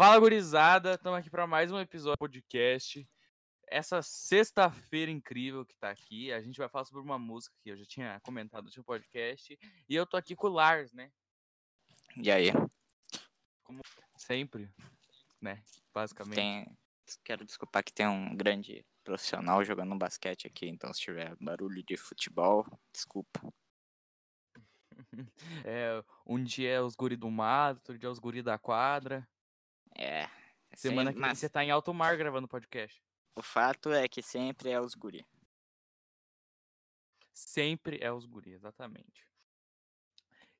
Fala, gurizada! Estamos aqui para mais um episódio do podcast. Essa sexta-feira incrível que tá aqui, a gente vai falar sobre uma música que eu já tinha comentado no seu podcast. E eu tô aqui com o Lars, né? E aí? Como sempre, né? Basicamente. Tem... Quero desculpar que tem um grande profissional jogando basquete aqui, então se tiver barulho de futebol, desculpa. é, um dia é os guri do mato, outro dia é os guri da quadra. É. Semana sempre- que vem você tá em alto mar gravando podcast. O fato é que sempre é os guri. Sempre é os guri, exatamente.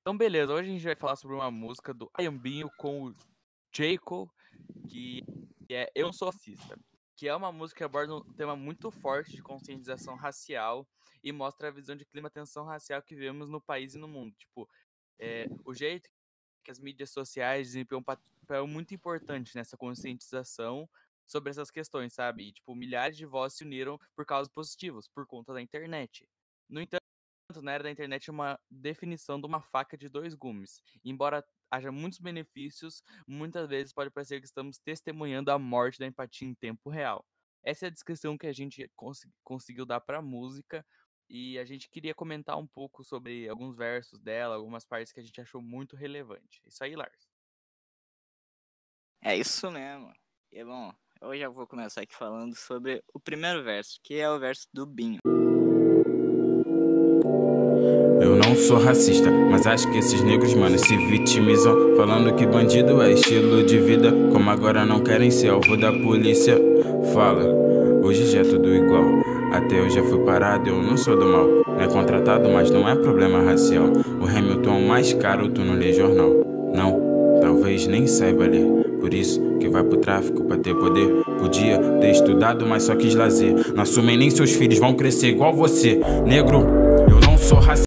Então, beleza. Hoje a gente vai falar sobre uma música do Ayambinho com o Jacob, que é Eu Sou Racista. Que é uma música que aborda um tema muito forte de conscientização racial e mostra a visão de clima tensão racial que vivemos no país e no mundo. Tipo, é, o jeito que as mídias sociais desempenham um papel muito importante nessa conscientização sobre essas questões, sabe? E, tipo, milhares de vozes se uniram por causas positivas, por conta da internet. No entanto, na era da internet é uma definição de uma faca de dois gumes. Embora haja muitos benefícios, muitas vezes pode parecer que estamos testemunhando a morte da empatia em tempo real. Essa é a descrição que a gente cons- conseguiu dar para a música e a gente queria comentar um pouco sobre alguns versos dela, algumas partes que a gente achou muito relevante. Isso aí, Lars. É isso mesmo. E bom, hoje eu vou começar aqui falando sobre o primeiro verso, que é o verso do Binho. Eu não sou racista, mas acho que esses negros, mano, se vitimizam. Falando que bandido é estilo de vida. Como agora não querem ser alvo da polícia. Fala, hoje já é tudo igual. Até eu já fui parado, eu não sou do mal. Não é contratado, mas não é problema racial. O Hamilton é o mais caro, tu não lê jornal. Não, talvez nem saiba ler. Por isso que vai pro tráfico pra ter poder. Podia ter estudado, mas só quis lazer. Não assumem nem seus filhos vão crescer igual você. Negro, eu não sou racista.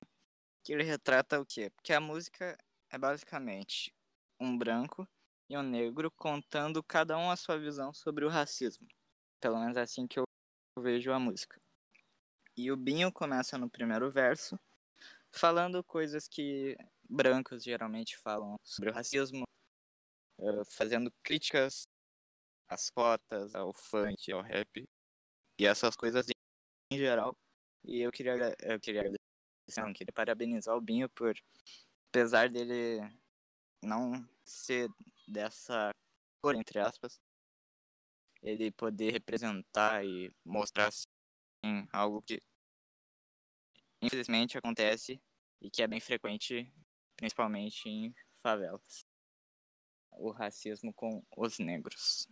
Que ele retrata o quê? Porque a música é basicamente um branco e um negro contando cada um a sua visão sobre o racismo. Pelo menos é assim que eu vejo a música. E o Binho começa no primeiro verso falando coisas que brancos geralmente falam sobre o racismo, fazendo críticas às cotas, ao funk, ao rap e essas coisas em geral. E eu queria, eu queria agradecer, não, queria parabenizar o Binho por, apesar dele não ser dessa cor, entre aspas, ele poder representar e mostrar assim, algo que infelizmente acontece e que é bem frequente, principalmente em favelas. O racismo com os negros.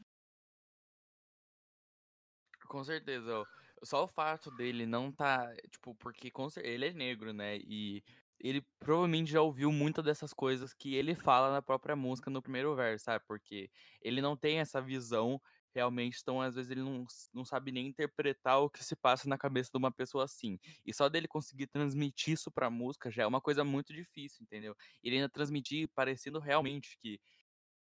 Com certeza. Só o fato dele não tá, tipo, porque ele é negro, né? E ele provavelmente já ouviu muitas dessas coisas que ele fala na própria música no primeiro verso, sabe? Porque ele não tem essa visão realmente, então às vezes ele não, não sabe nem interpretar o que se passa na cabeça de uma pessoa assim. E só dele conseguir transmitir isso pra música já é uma coisa muito difícil, entendeu? Ele ainda transmitir parecendo realmente que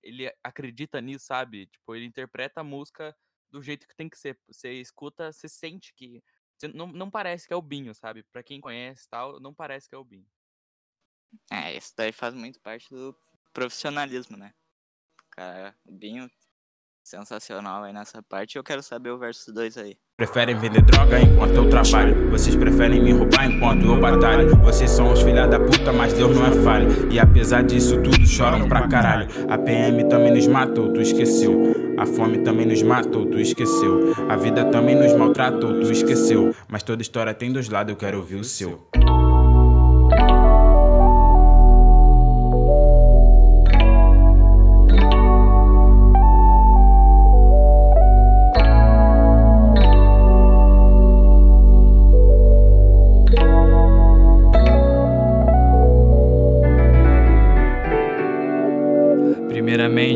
ele acredita nisso, sabe? Tipo, ele interpreta a música do jeito que tem que ser. Você escuta, você sente que. você não, não parece que é o Binho, sabe? Pra quem conhece tal, não parece que é o Binho. É, isso daí faz muito parte do profissionalismo, né? Cara, o Binho, sensacional aí nessa parte. Eu quero saber o verso 2 aí. Preferem vender droga enquanto eu trabalho. Vocês preferem me roubar enquanto eu batalho. Vocês são os filha da puta, mas Deus não é falho. E apesar disso tudo, choram pra caralho. A PM também nos matou, tu esqueceu. A fome também nos matou, tu esqueceu. A vida também nos maltratou, tu esqueceu. Mas toda história tem dois lados, eu quero ouvir o seu.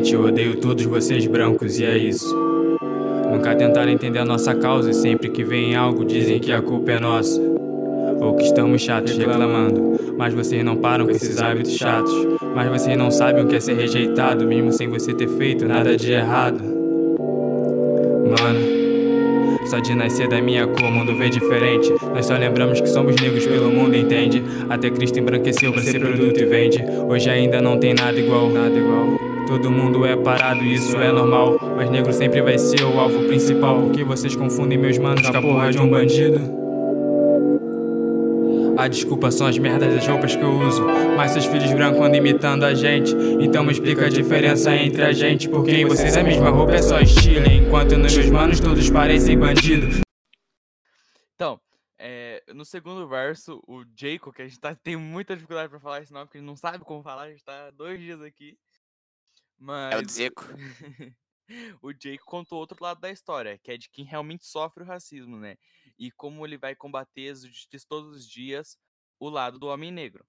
Eu odeio todos vocês brancos e é isso. Nunca tentaram entender a nossa causa e sempre que vem algo dizem que a culpa é nossa. Ou que estamos chatos reclamando. Mas vocês não param com esses hábitos chatos. Mas vocês não sabem o que é ser rejeitado, mesmo sem você ter feito nada de errado. Mano. Só de nascer da minha cor, o mundo vê diferente. Nós só lembramos que somos negros pelo mundo, entende? Até Cristo embranqueceu pra ser produto e vende. Hoje ainda não tem nada igual, nada igual. Todo mundo é parado, isso é normal. Mas negro sempre vai ser o alvo principal. Porque vocês confundem meus manos com a porra de um bandido. A desculpa são as merdas das roupas que eu uso. Mas seus filhos brancos andam imitando a gente. Então me explica a diferença entre a gente. Porque em vocês a mesma roupa é só estilo. Enquanto nos meus manos todos parecem bandidos. Então, é, no segundo verso, o Jacob, que a gente tá, tem muita dificuldade pra falar esse nome, porque a gente não sabe como falar, a gente tá dois dias aqui. Mas. É o Zico. o Jake contou outro lado da história, que é de quem realmente sofre o racismo, né? E como ele vai combater as injustiças todos os dias o lado do homem negro.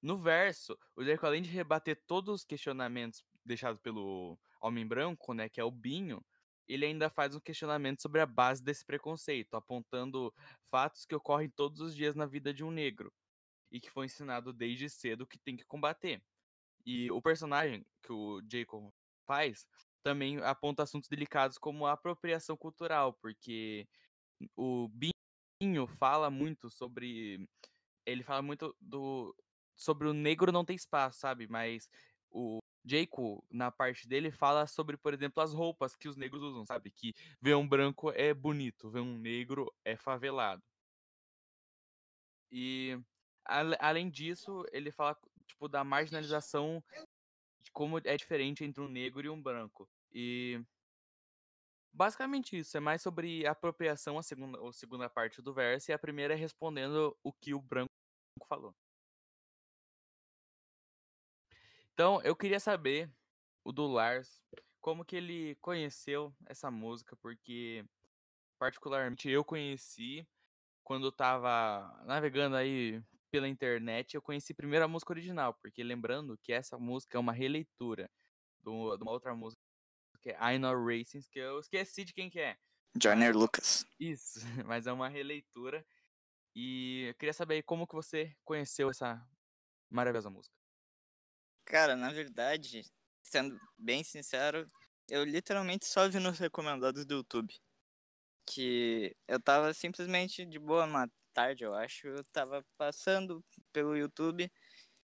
No verso, o Jake, além de rebater todos os questionamentos deixados pelo homem branco, né, que é o Binho, ele ainda faz um questionamento sobre a base desse preconceito, apontando fatos que ocorrem todos os dias na vida de um negro e que foi ensinado desde cedo que tem que combater. E o personagem que o Jacob faz também aponta assuntos delicados como a apropriação cultural, porque o Binho fala muito sobre. Ele fala muito do. sobre o negro não ter espaço, sabe? Mas o Jaco, na parte dele, fala sobre, por exemplo, as roupas que os negros usam, sabe? Que ver um branco é bonito, ver um negro é favelado. E além disso, ele fala tipo da marginalização de como é diferente entre um negro e um branco. E basicamente isso, é mais sobre apropriação a segunda, a segunda parte do verso e a primeira é respondendo o que o branco falou. Então, eu queria saber o do Lars, como que ele conheceu essa música, porque particularmente eu conheci quando eu tava navegando aí pela internet, eu conheci primeiro a música original, porque lembrando que essa música é uma releitura de uma outra música que é I Know Racing, que eu esqueci de quem que é. Joyner Lucas. Isso, mas é uma releitura. E eu queria saber como que você conheceu essa maravilhosa música. Cara, na verdade, sendo bem sincero, eu literalmente só vi nos recomendados do YouTube. Que eu tava simplesmente de boa tarde, eu acho. Eu tava passando pelo YouTube.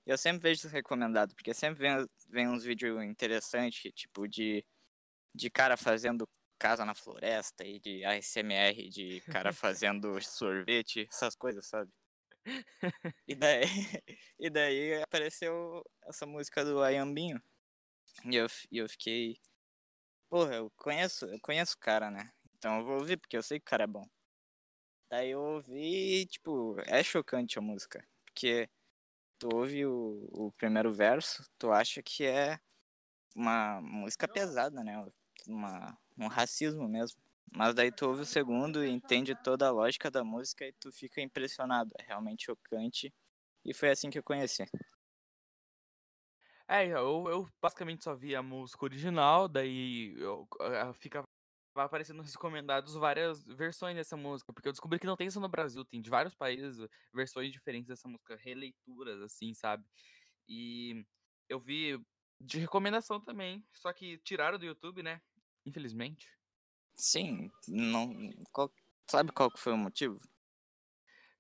E eu sempre vejo recomendado, porque sempre vem, vem uns vídeos interessantes, tipo de, de cara fazendo casa na floresta e de ASMR de cara fazendo sorvete, essas coisas, sabe? E daí, e daí apareceu essa música do Ayambinho. E eu, e eu fiquei. Porra, eu conheço, eu conheço o cara, né? Então eu vou ouvir, porque eu sei que o cara é bom. Daí eu ouvi, tipo, é chocante a música. Porque tu ouve o, o primeiro verso, tu acha que é uma música pesada, né? Uma, um racismo mesmo. Mas daí tu ouve o segundo e entende toda a lógica da música e tu fica impressionado. É realmente chocante. E foi assim que eu conheci. É, eu, eu basicamente só vi a música original, daí eu, eu, fica vai aparecendo nos recomendados várias versões dessa música, porque eu descobri que não tem isso no Brasil, tem de vários países versões diferentes dessa música, releituras, assim, sabe? E eu vi de recomendação também, só que tiraram do YouTube, né? Infelizmente. Sim, não. Qual, sabe qual que foi o motivo?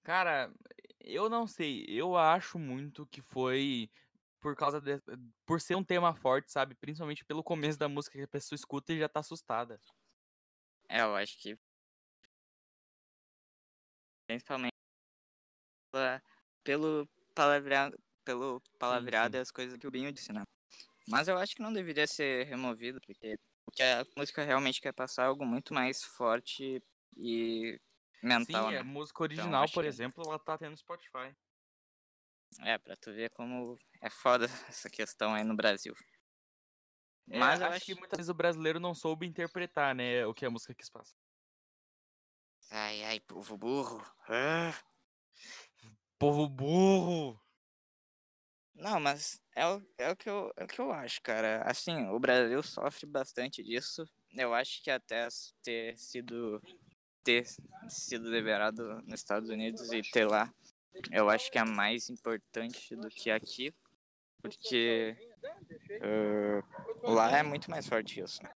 Cara, eu não sei. Eu acho muito que foi por causa de, por ser um tema forte, sabe? Principalmente pelo começo da música que a pessoa escuta e já tá assustada. É, eu acho que principalmente pelo palavreado, pelo palavreado sim, sim. e as coisas que o Binho disse, né? Mas eu acho que não deveria ser removido, porque porque a música realmente quer passar algo muito mais forte e mental. Sim, né? a música então, original, então, por que... exemplo, ela tá tendo Spotify. É, pra tu ver como é foda essa questão aí no Brasil. É, Mas eu acho, acho que muitas vezes o brasileiro não soube interpretar, né, o que a música quis passar. Ai, ai, povo burro. Ah. Povo burro! Não, mas é o, é, o que eu, é o que eu acho, cara. Assim, o Brasil sofre bastante disso. Eu acho que até ter sido ter sido liberado nos Estados Unidos e ter lá, eu acho que é mais importante do que aqui, porque uh, lá é muito mais forte isso. Né?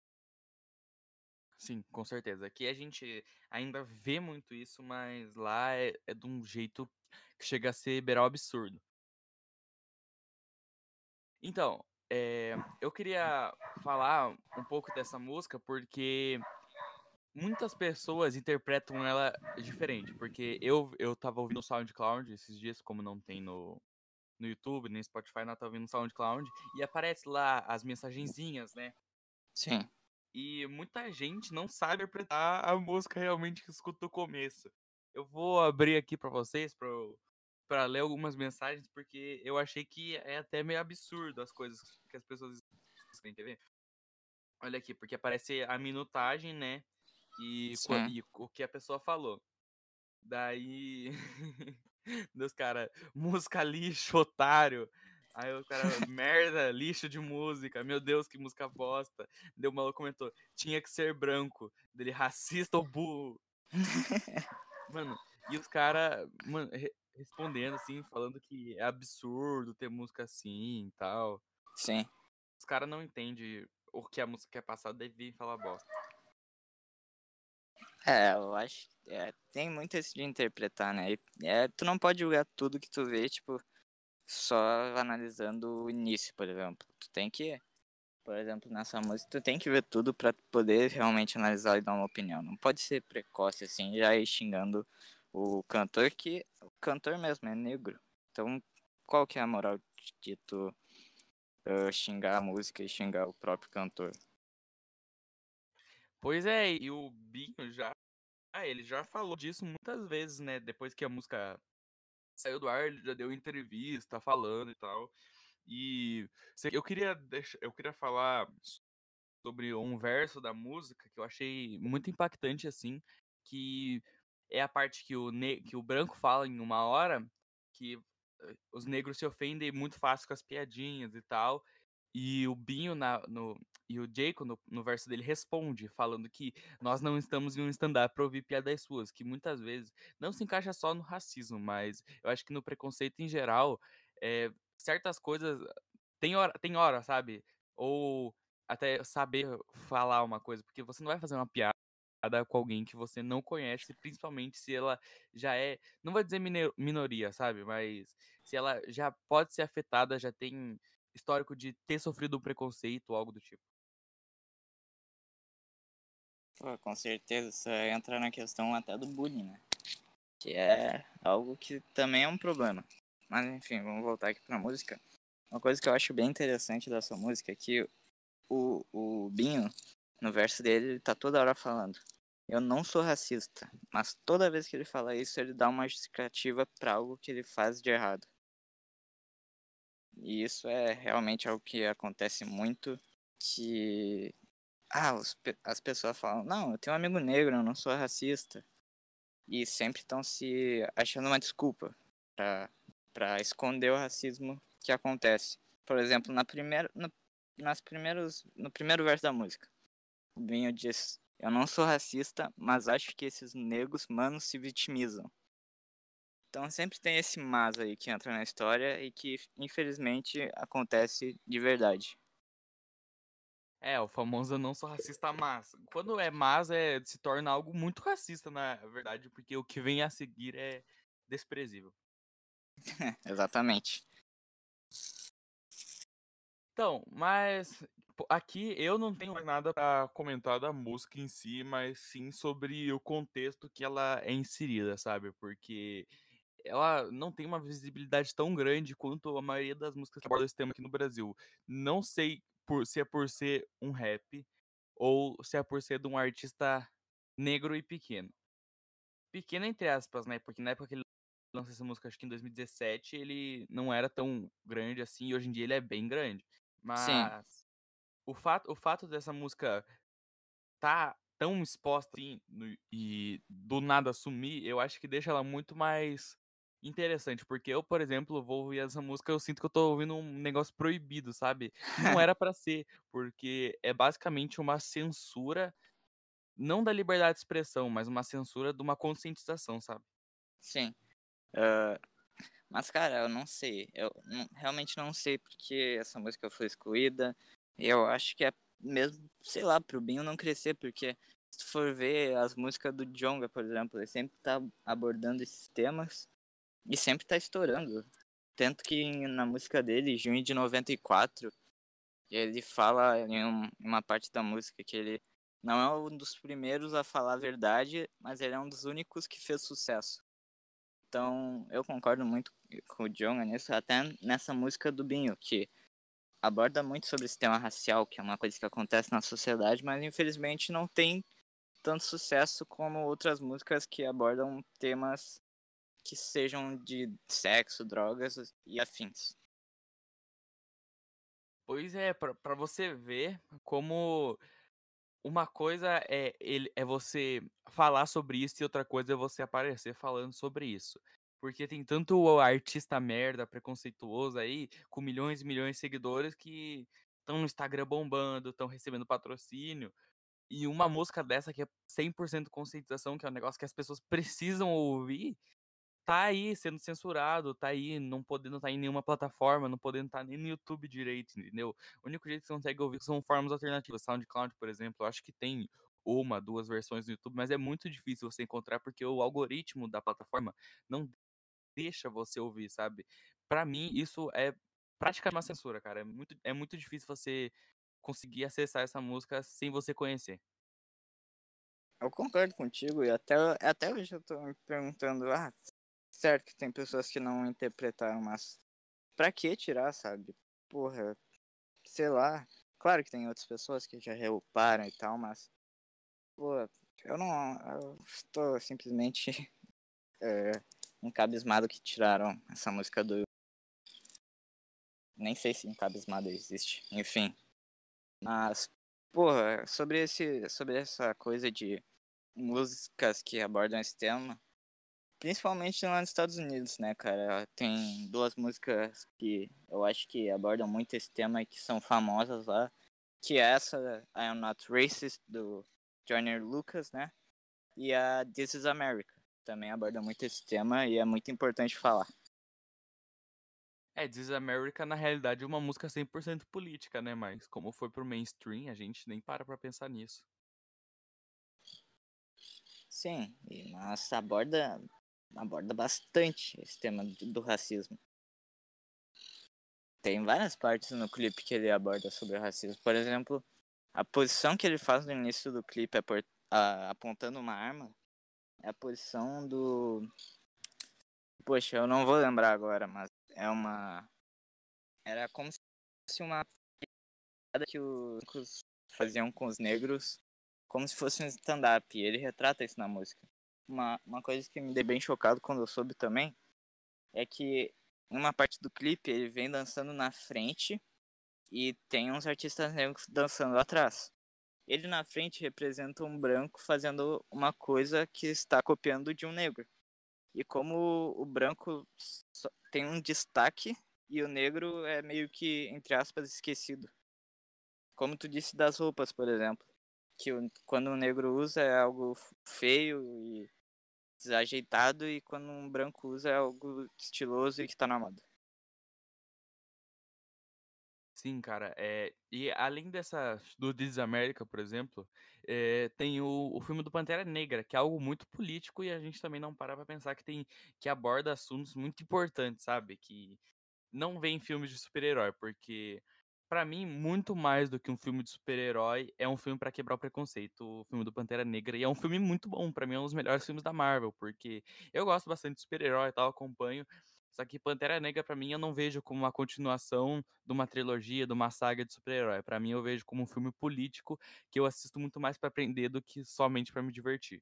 Sim, com certeza. Aqui a gente ainda vê muito isso, mas lá é, é de um jeito que chega a ser beral absurdo. Então, é, eu queria falar um pouco dessa música porque muitas pessoas interpretam ela diferente. Porque eu, eu tava ouvindo o SoundCloud esses dias, como não tem no, no YouTube, nem Spotify, não tava ouvindo no SoundCloud, e aparece lá as mensagenzinhas, né? Sim. E muita gente não sabe interpretar a música realmente que escuta o começo. Eu vou abrir aqui para vocês, pra, pra ler algumas mensagens, porque eu achei que é até meio absurdo as coisas que as pessoas escrevem, ver? Olha aqui, porque aparece a minutagem, né? E, e o que a pessoa falou. Daí. Deus, cara, música lixo, otário. Aí o cara, merda, lixo de música. Meu Deus, que música bosta. Deu o maluco comentou, tinha que ser branco. Dele, racista ou burro. Mano, e os caras, mano, re- respondendo assim, falando que é absurdo ter música assim e tal. Sim. Os caras não entendem o que a música quer passar, daí vem falar bosta. É, eu acho. É, tem muito esse de interpretar, né? É, tu não pode julgar tudo que tu vê, tipo, só analisando o início, por exemplo. Tu tem que, por exemplo, nessa música, tu tem que ver tudo pra poder realmente analisar e dar uma opinião. Não pode ser precoce assim, já ir xingando o cantor, que o cantor mesmo é negro. Então, qual que é a moral de tu eh, xingar a música e xingar o próprio cantor? Pois é, e o Binho já. Ah, ele já falou disso muitas vezes, né? Depois que a música saiu do ar, ele já deu entrevista falando e tal. E eu queria deixar, eu queria falar sobre um verso da música que eu achei muito impactante assim, que é a parte que o, ne que o branco fala em uma hora que eh, os negros se ofendem muito fácil com as piadinhas e tal. E o Binho na, no, e o Jacob no, no verso dele responde, falando que nós não estamos em um stand-up para ouvir piadas suas, que muitas vezes não se encaixa só no racismo, mas eu acho que no preconceito em geral, eh, certas coisas tem hora, tem hora, sabe? Ou até saber falar uma coisa, porque você não vai fazer uma piada com alguém que você não conhece, principalmente se ela já é, não vou dizer minoria, sabe? Mas se ela já pode ser afetada, já tem histórico de ter sofrido um preconceito ou algo do tipo. Pô, com certeza, isso entra na questão até do bullying, né? Que é algo que também é um problema. Mas enfim, vamos voltar aqui pra música. Uma coisa que eu acho bem interessante dessa música é que o, o Binho, no verso dele, ele tá toda hora falando. Eu não sou racista, mas toda vez que ele fala isso, ele dá uma justificativa pra algo que ele faz de errado. E isso é realmente algo que acontece muito, que ah, os as pessoas falam, não, eu tenho um amigo negro, eu não sou racista. E sempre estão se achando uma desculpa pra esconder o racismo que acontece. Por exemplo, na primeira, no, nas primeiros, no primeiro verso da música, o Binho diz, eu não sou racista, mas acho que esses negros, manos, se vitimizam. Então sempre tem esse mas aí que entra na história e que, infelizmente, acontece de verdade. É, o famoso eu não sou racista mas. Quando é mas, é, se torna algo muito racista, na verdade, porque o que vem a seguir é desprezível. Exatamente. Então, mas aqui eu não tenho mais nada pra comentar da música em si, mas sim sobre o contexto que ela é inserida, sabe? Porque ela não tem uma visibilidade tão grande quanto a maioria das músicas que abordam esse tema aqui no Brasil. Não sei por, se é por ser um rap ou se é por ser de um artista negro e pequeno. Pequeno entre aspas, né? Porque na época que ele lançou essa música, acho que em 2017, ele não era tão grande assim, e hoje em dia ele é bem grande. Mas o fato, o fato dessa música tá tão exposta assim, no- e do nada sumir, eu acho que deixa ela muito mais interessante. Porque eu, por exemplo, vou ouvir essa música, eu sinto que eu tô ouvindo um negócio proibido, sabe? Não era pra ser, porque é basicamente uma censura, não da liberdade de expressão, mas uma censura de uma conscientização, sabe? Sim. Ah, mas, cara, eu não sei. Eu não- realmente não sei porque essa música foi excluída. Eu acho que é mesmo, sei lá, pro Binho não crescer, porque se tu for ver as músicas do Djonga, por exemplo, ele sempre tá abordando esses temas e sempre tá estourando. Tanto que na música dele, junho de 94, ele fala em um- uma parte da música que ele não é um dos primeiros a falar a verdade, mas ele é um dos únicos que fez sucesso. Então, eu concordo muito com o Jonga nisso, até nessa música do Binho, que aborda muito sobre esse tema racial, que é uma coisa que acontece na sociedade, mas infelizmente não tem tanto sucesso como outras músicas que abordam temas que sejam de sexo, drogas e afins. Pois é, pra você ver como uma coisa é, ele, é você falar sobre isso e outra coisa é você aparecer falando sobre isso. Porque tem tanto artista merda, preconceituoso aí, com milhões e milhões de seguidores que estão no Instagram bombando, estão recebendo patrocínio. E uma música dessa que é 100% conscientização, que é um negócio que as pessoas precisam ouvir, tá aí sendo censurado, tá aí não podendo estar em nenhuma plataforma, não podendo estar nem no YouTube direito, entendeu? O único jeito que você consegue ouvir são formas alternativas. SoundCloud, por exemplo, eu acho que tem uma, duas versões no YouTube, mas é muito difícil você encontrar porque o algoritmo da plataforma não deixa você ouvir, sabe? Pra mim, isso é praticamente uma censura, cara. É muito, é muito difícil você conseguir acessar essa música sem você conhecer. Eu concordo contigo e até, até hoje eu tô me perguntando, ah, certo que tem pessoas que não interpretaram, mas pra que tirar, sabe? Porra, sei lá. Claro que tem outras pessoas que já reparam e tal, mas, pô, eu não, eu estou simplesmente é, encabismado que tiraram essa música do. Nem sei se encabismado existe, enfim. Mas, porra, sobre, esse, sobre essa coisa de músicas que abordam esse tema, principalmente lá nos Estados Unidos, né, cara? Tem duas músicas que eu acho que abordam muito esse tema e que são famosas lá, que é essa I Am Not Racist, do Joyner Lucas, né? E a This Is America. Também aborda muito esse tema e é muito importante falar. É, This is America, na realidade, é uma música 100% política, né? Mas como foi pro mainstream, a gente nem para pra pensar nisso. Sim, e- mas aborda, aborda bastante esse tema do, racismo. Tem várias partes no clipe que ele aborda sobre o racismo. Por exemplo, a posição que ele faz no início do clipe apontando uma arma é a posição do. Poxa, eu não vou lembrar agora, mas é uma. Era como se fosse uma que os faziam com os negros, como se fosse um stand-up. E ele retrata isso na música. Uma, uma coisa que me deu bem chocado quando eu soube também é que uma parte do clipe ele vem dançando na frente e tem uns artistas negros dançando atrás. Ele na frente representa um branco fazendo uma coisa que está copiando de um negro. E como o branco tem um destaque e o negro é meio que, entre aspas, esquecido. Como tu disse das roupas, por exemplo. Que quando o negro usa é algo feio e desajeitado, e quando um branco usa é algo estiloso e que tá na moda. Sim, cara. É, e além dessa, do This is America, por exemplo, é, tem o, o filme do Pantera Negra, que é algo muito político e a gente também não para pra pensar que tem que aborda assuntos muito importantes, sabe? Que não vem em filmes de super-herói, porque pra mim muito mais do que um filme de super-herói é um filme pra quebrar o preconceito, o filme do Pantera Negra, e é um filme muito bom, pra mim é um dos melhores filmes da Marvel, porque eu gosto bastante de super-herói e tal, acompanho, só que Pantera Negra pra mim eu não vejo como uma continuação de uma trilogia, de uma saga de super-herói. Pra mim eu vejo como um filme político que eu assisto muito mais pra aprender do que somente pra me divertir.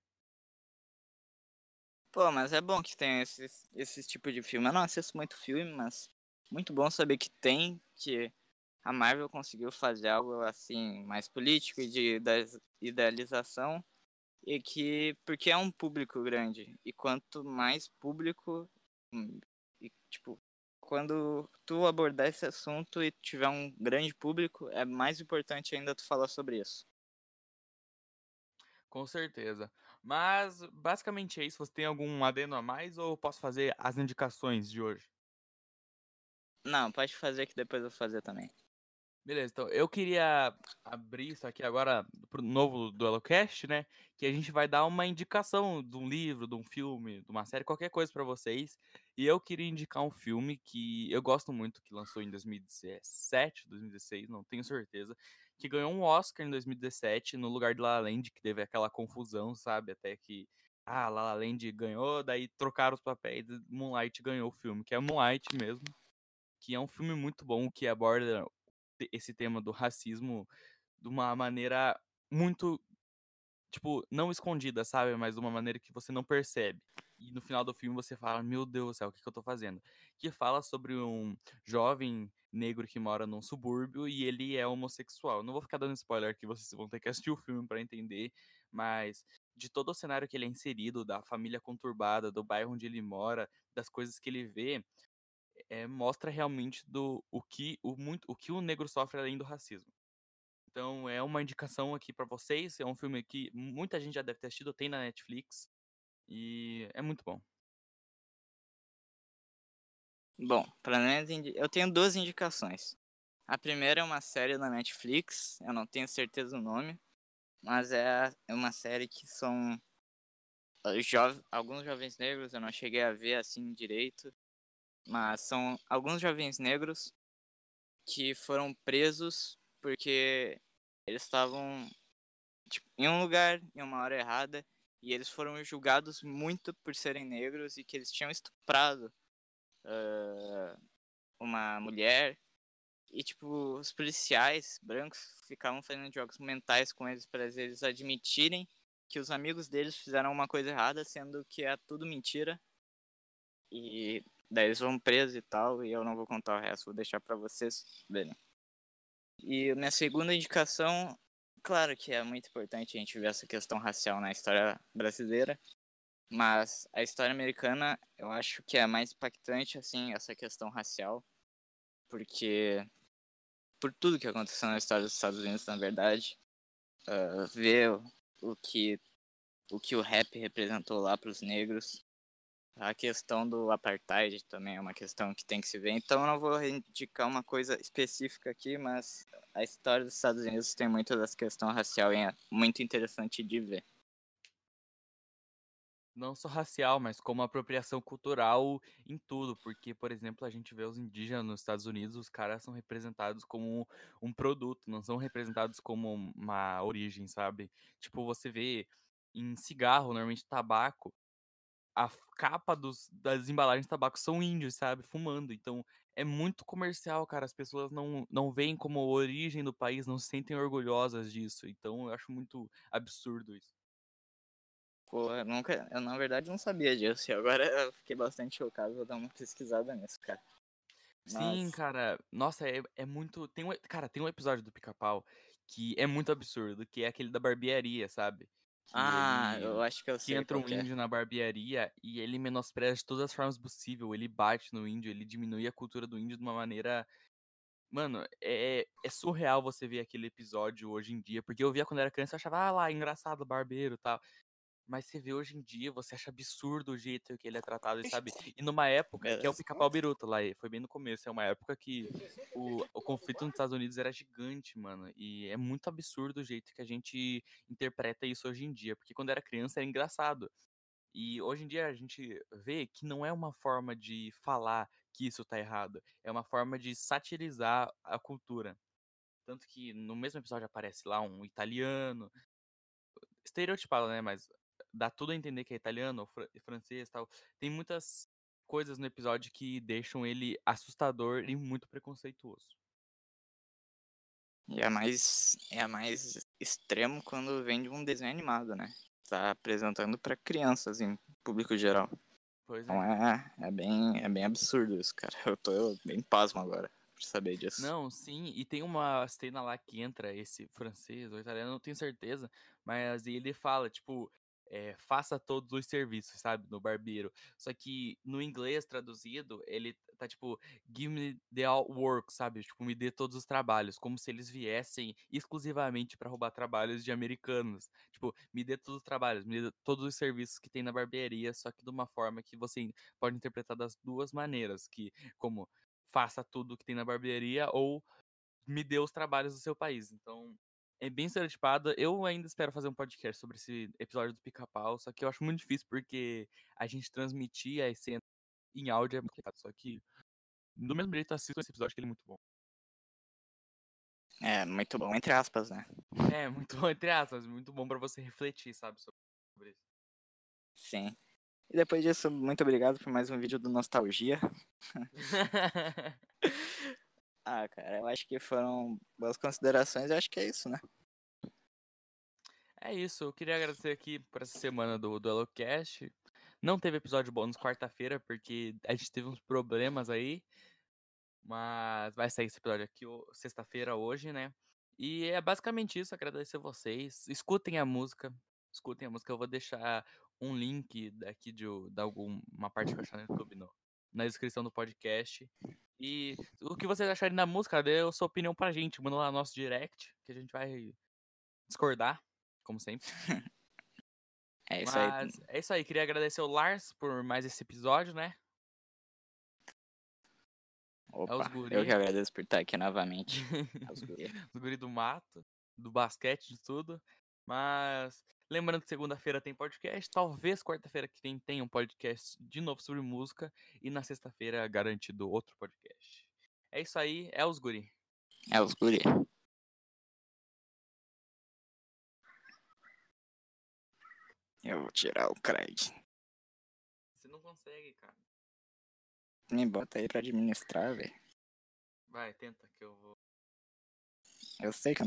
Pô, mas é bom que tem esses, esses tipos de filme. Eu não assisto muito filme, mas muito bom saber que tem, que a Marvel conseguiu fazer algo assim, mais político e de idealização. E que, porque é um público grande. E quanto mais público, hum, e tipo, quando tu abordar esse assunto e tiver um grande público, é mais importante ainda tu falar sobre isso. Com certeza. Mas basicamente é isso. Você tem algum adendo a mais ou posso fazer as indicações de hoje? Não, pode fazer que depois eu vou fazer também. Beleza, então eu queria abrir isso aqui agora pro novo DueloCast, né? Que a gente vai dar uma indicação de um livro, de um filme, de uma série, qualquer coisa pra vocês. E eu queria indicar um filme que eu gosto muito, que lançou em 2017, 2016, não tenho certeza, que ganhou um Oscar em 2017 no lugar de La La Land, que teve aquela confusão, sabe? Até que ah, La La Land ganhou, daí trocaram os papéis, Moonlight ganhou o filme, que é Moonlight mesmo, que é um filme muito bom que aborda esse tema do racismo de uma maneira muito, tipo, não escondida, sabe? Mas de uma maneira que você não percebe. E no final do filme você fala, meu Deus do céu, o que, que eu tô fazendo? Que fala sobre um jovem negro que mora num subúrbio e ele é homossexual. Não vou ficar dando spoiler aqui, vocês vão ter que assistir o filme para entender, mas de todo o cenário que ele é inserido, da família conturbada, do bairro onde ele mora, das coisas que ele vê, é, mostra realmente do o que o muito o que o negro sofre além do racismo. Então é uma indicação aqui pra vocês, é um filme que muita gente já deve ter assistido, tem na Netflix e é muito bom. Bom, para eu tenho duas indicações. A primeira é uma série na Netflix, eu não tenho certeza do nome, mas é é uma série que são eh, jove- alguns jovens negros, eu não cheguei a ver assim direito, mas são alguns jovens negros que foram presos porque eles estavam tipo, em um lugar em uma hora errada e eles foram julgados muito por serem negros e que eles tinham estuprado ah, uma mulher. E tipo os policiais brancos ficavam fazendo jogos mentais com eles para eles admitirem que os amigos deles fizeram uma coisa errada sendo que é tudo mentira. E daí eles vão presos e tal e eu não vou contar o resto vou deixar para vocês. Verem e minha segunda indicação claro que é muito importante a gente ver essa questão racial na história brasileira mas a história americana eu acho que é mais impactante assim essa questão racial porque por tudo que aconteceu na história dos Estados Unidos na verdade ah, ver o que o que o rap representou lá para os negros a questão do apartheid também é uma questão que tem que se ver então não vou indicar uma coisa específica aqui mas a história dos Estados Unidos tem muito dessa questão racial e é muito interessante de ver Não só racial, mas como apropriação cultural em tudo, porque, por exemplo, a gente vê os indígenas nos Estados Unidos, os caras são representados como um produto, não são representados como uma origem, sabe? Tipo, você vê em cigarro, normalmente tabaco, a capa dos, das embalagens de tabaco são índios, sabe? Fumando. Então, é muito comercial, cara. As pessoas não, não veem como origem do país, não se sentem orgulhosas disso. Então, eu acho muito absurdo isso. Pô, eu nunca, eu na verdade não sabia disso e agora eu fiquei bastante chocado, vou dar uma pesquisada nisso, cara. Sim, Mas- cara. Nossa, é, é muito. Tem um, cara, tem um episódio do Pica-Pau que é muito absurdo, que é aquele da barbearia, sabe? Que Ah, ele- eu acho que eu que sei entra um qual que é. índio na barbearia e ele menospreza de todas as formas possíveis. Ele bate no índio, ele diminui a cultura do índio de uma maneira. Mano, é, é surreal você ver aquele episódio hoje em dia. Porque eu via quando era criança e achava, ah lá, engraçado, barbeiro e tal. Mas você vê hoje em dia, você acha absurdo o jeito que ele é tratado, e sabe? E numa época, que é o pica-pau biruta lá, foi bem no começo, é uma época que o, o conflito nos Estados Unidos era gigante, mano. E é muito absurdo o jeito que a gente interpreta isso hoje em dia. Porque quando era criança era engraçado. E hoje em dia a gente vê que não é uma forma de falar que isso tá errado. É uma forma de satirizar a cultura. Tanto que no mesmo episódio aparece lá um italiano, estereotipado, né? Mas dá tudo a entender que é italiano, ou fran- francês tal. Tem muitas coisas no episódio que deixam ele assustador e muito preconceituoso. E é mais, é mais extremo quando vem de um desenho animado, né? Tá apresentando pra crianças em público geral. Pois Então é. é, é bem, é bem absurdo isso, cara. Eu tô bem pasmo agora por saber disso. Não, sim, e tem uma cena lá que entra esse francês ou italiano, não tenho certeza, mas ele fala, tipo, é, faça todos os serviços, sabe, no barbeiro. Só que no inglês traduzido, ele tá tipo, give me the all work, sabe? Tipo, me dê todos os trabalhos, como se eles viessem exclusivamente pra roubar trabalhos de americanos. Tipo, me dê todos os trabalhos, me dê todos os serviços que tem na barbearia, só que de uma forma que você pode interpretar das duas maneiras, que como faça tudo que tem na barbearia ou me dê os trabalhos do seu país. Então, é bem estereotipado. Eu ainda espero fazer um podcast sobre esse episódio do Pica-Pau, só que eu acho muito difícil porque a gente transmitir a essência em áudio é muito complicado. Só que, do mesmo jeito, assisto esse episódio que ele é muito bom. É, muito bom, entre aspas, né? É, muito bom, entre aspas, muito bom pra você refletir, sabe, sobre isso. Sim. E depois disso, muito obrigado por mais um vídeo do Nostalgia. ah, cara, eu acho que foram boas considerações. Eu acho que é isso, né? É isso, eu queria agradecer aqui por essa semana do, do HelloCast. Não teve episódio bônus quarta-feira, porque a gente teve uns problemas aí. Mas vai sair esse episódio aqui sexta-feira hoje, né? E é basicamente isso, agradecer vocês. Escutem a música. Escutem a música. Eu vou deixar um link daqui de, de alguma parte que eu achar no YouTube no, na descrição do podcast. E o que vocês acharem da música, dê a sua opinião pra gente. Manda lá no nosso direct, que a gente vai discordar, como sempre. É isso Mas aí. é isso aí. Queria agradecer o Lars por mais esse episódio, né? Opa, os guri. eu que agradeço por estar aqui novamente. É os guri. do guri do mato, do basquete, de tudo. Mas lembrando que segunda-feira tem podcast, talvez quarta-feira que vem tenha um podcast de novo sobre música e na sexta-feira garantido outro podcast. É isso aí, é os guri. É os guri. Eu vou tirar o Craig. Você não consegue, cara. Me bota aí pra administrar, velho. Vai, tenta que eu vou. Eu sei que